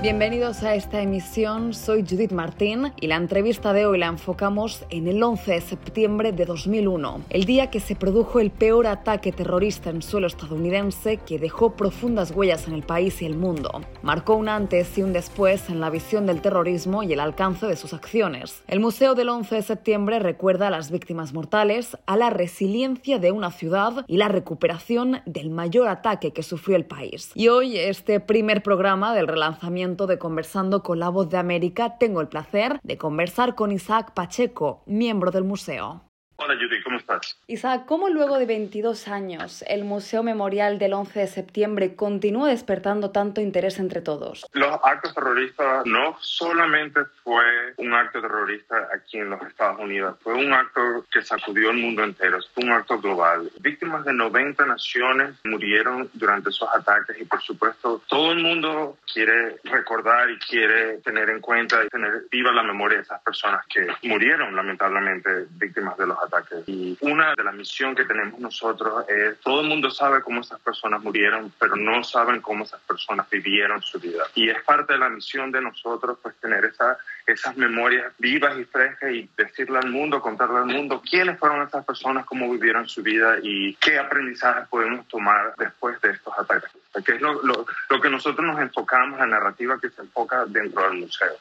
Bienvenidos a esta emisión, soy Judith Martín y la entrevista de hoy la enfocamos en el 11 de septiembre de 2001, el día que se produjo el peor ataque terrorista en suelo estadounidense que dejó profundas huellas en el país y el mundo. Marcó un antes y un después en la visión del terrorismo y el alcance de sus acciones. El Museo del 11 de septiembre recuerda a las víctimas mortales, a la resiliencia de una ciudad y la recuperación del mayor ataque que sufrió el país. Y hoy este primer programa del relanzamiento de Conversando con la Voz de América, tengo el placer de conversar con Isaac Pacheco, miembro del museo. Hola Judy, ¿cómo estás? Isaac, ¿cómo luego de 22 años el Museo Memorial del 11 de septiembre continúa despertando tanto interés entre todos? Los actos terroristas no solamente fue un acto terrorista aquí en los Estados Unidos, fue un acto que sacudió el mundo entero, fue un acto global. Víctimas de 90 naciones murieron durante esos ataques y por supuesto todo el mundo quiere recordar y quiere tener en cuenta y tener viva la memoria de esas personas que murieron lamentablemente víctimas de los ataques y una de las misiones que tenemos nosotros es, todo el mundo sabe cómo esas personas murieron, pero no saben cómo esas personas vivieron su vida. Y es parte de la misión de nosotros, pues, tener esa, esas memorias vivas y frescas y decirle al mundo, contarle al mundo quiénes fueron esas personas, cómo vivieron su vida y qué aprendizajes podemos tomar después de estos ataques. Que es lo, lo, lo que nosotros nos enfocamos, la narrativa que se enfoca dentro del museo.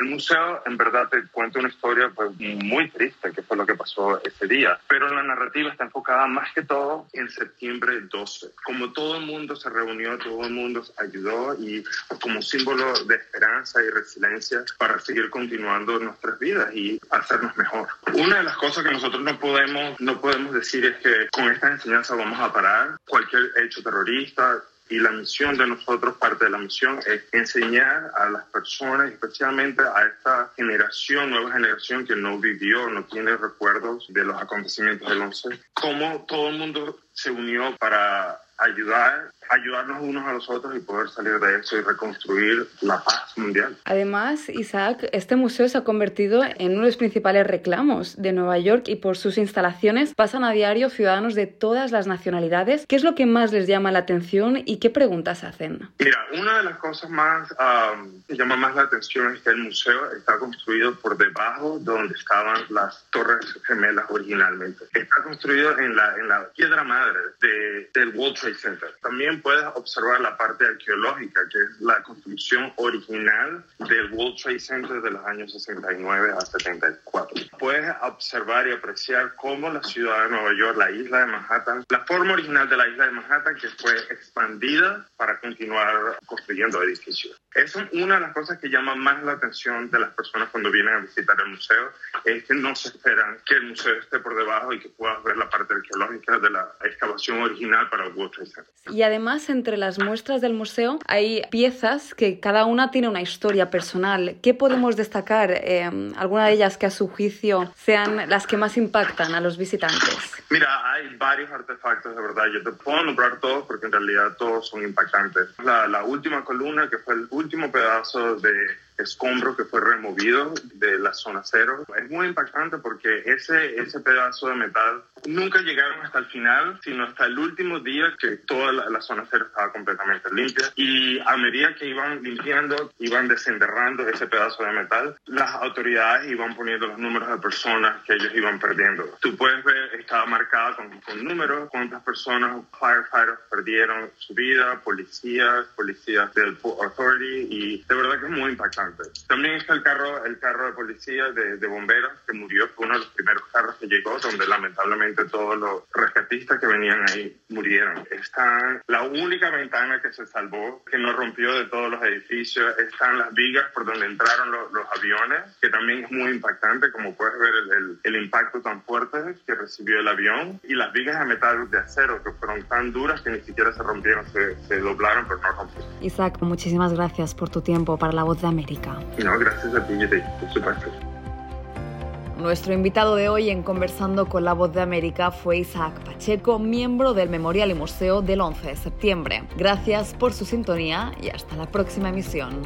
El museo, en verdad, te cuenta una historia pues, muy triste, que fue lo que pasó ese día, pero la narrativa está enfocada más que todo en septiembre 12. Como todo el mundo se reunió, todo el mundo ayudó y como símbolo de esperanza y resiliencia para seguir continuando nuestras vidas y hacernos mejor. Una de las cosas que nosotros no podemos, no podemos decir es que con esta enseñanza vamos a parar cualquier hecho terrorista, y la misión de nosotros, parte de la misión, es enseñar a las personas, especialmente a esta generación, nueva generación que no vivió, no tiene recuerdos de los acontecimientos del 11, cómo todo el mundo se unió para ayudar ayudarnos unos a los otros y poder salir de eso y reconstruir la paz mundial. Además, Isaac, este museo se ha convertido en uno de los principales reclamos de Nueva York y por sus instalaciones pasan a diario ciudadanos de todas las nacionalidades. ¿Qué es lo que más les llama la atención y qué preguntas hacen? Mira, una de las cosas más um, que llama más la atención es que el museo está construido por debajo de donde estaban las torres gemelas originalmente. Está construido en la, en la piedra madre de, del World Trade También puedes observar la parte arqueológica, que es la construcción original del World Trade Center de los años 69 a 74. Puedes observar y apreciar cómo la ciudad de Nueva York, la isla de Manhattan, la forma original de la isla de Manhattan que fue expandida para continuar construyendo edificios. Es una de las cosas que llama más la atención de las personas cuando vienen a visitar el museo, es que no se esperan que el museo esté por debajo y que puedas ver la parte arqueológica de la excavación original para el World Trade Center. Y además, entre las muestras del museo hay piezas que cada una tiene una historia personal. ¿Qué podemos destacar? Eh, ¿Alguna de ellas que a su juicio sean las que más impactan a los visitantes? Mira, hay varios artefactos, de verdad. Yo te puedo nombrar todos porque en realidad todos son impactantes. La, la última columna, que fue el último pedazo de escombro que fue removido de la zona cero. Es muy impactante porque ese, ese pedazo de metal nunca llegaron hasta el final, sino hasta el último día que toda la, zona cero estaba completamente limpia. Y a medida que iban limpiando, iban desenterrando ese pedazo de metal, las autoridades iban poniendo los números de personas que ellos iban perdiendo. Tú puedes ver, estaba marcada con, con números, cuántas personas, firefighters perdieron su vida, policías, policías del Authority, y de verdad que es muy impactante. También está el carro, el carro de policía de, de, bomberos que murió, fue uno de los primeros carros que llegó, donde lamentablemente todos los rescatistas que venían ahí murieron. Está la única ventana que se salvó, que no rompió de todos los edificios, están las vigas por donde entraron los, los aviones, que también es muy impactante, como puedes ver el, el, el, impacto tan fuerte que recibió el avión, y las vigas de metal de acero, que fueron tan duras que ni siquiera se rompieron, se, se doblaron, pero no rompieron. Isaac, muchísimas gracias por tu tiempo para La Voz de América. No, gracias a ti, por supuesto. Nuestro invitado de hoy en Conversando con la Voz de América fue Isaac Pacheco, miembro del Memorial y Museo del 11 de septiembre. Gracias por su sintonía y hasta la próxima emisión.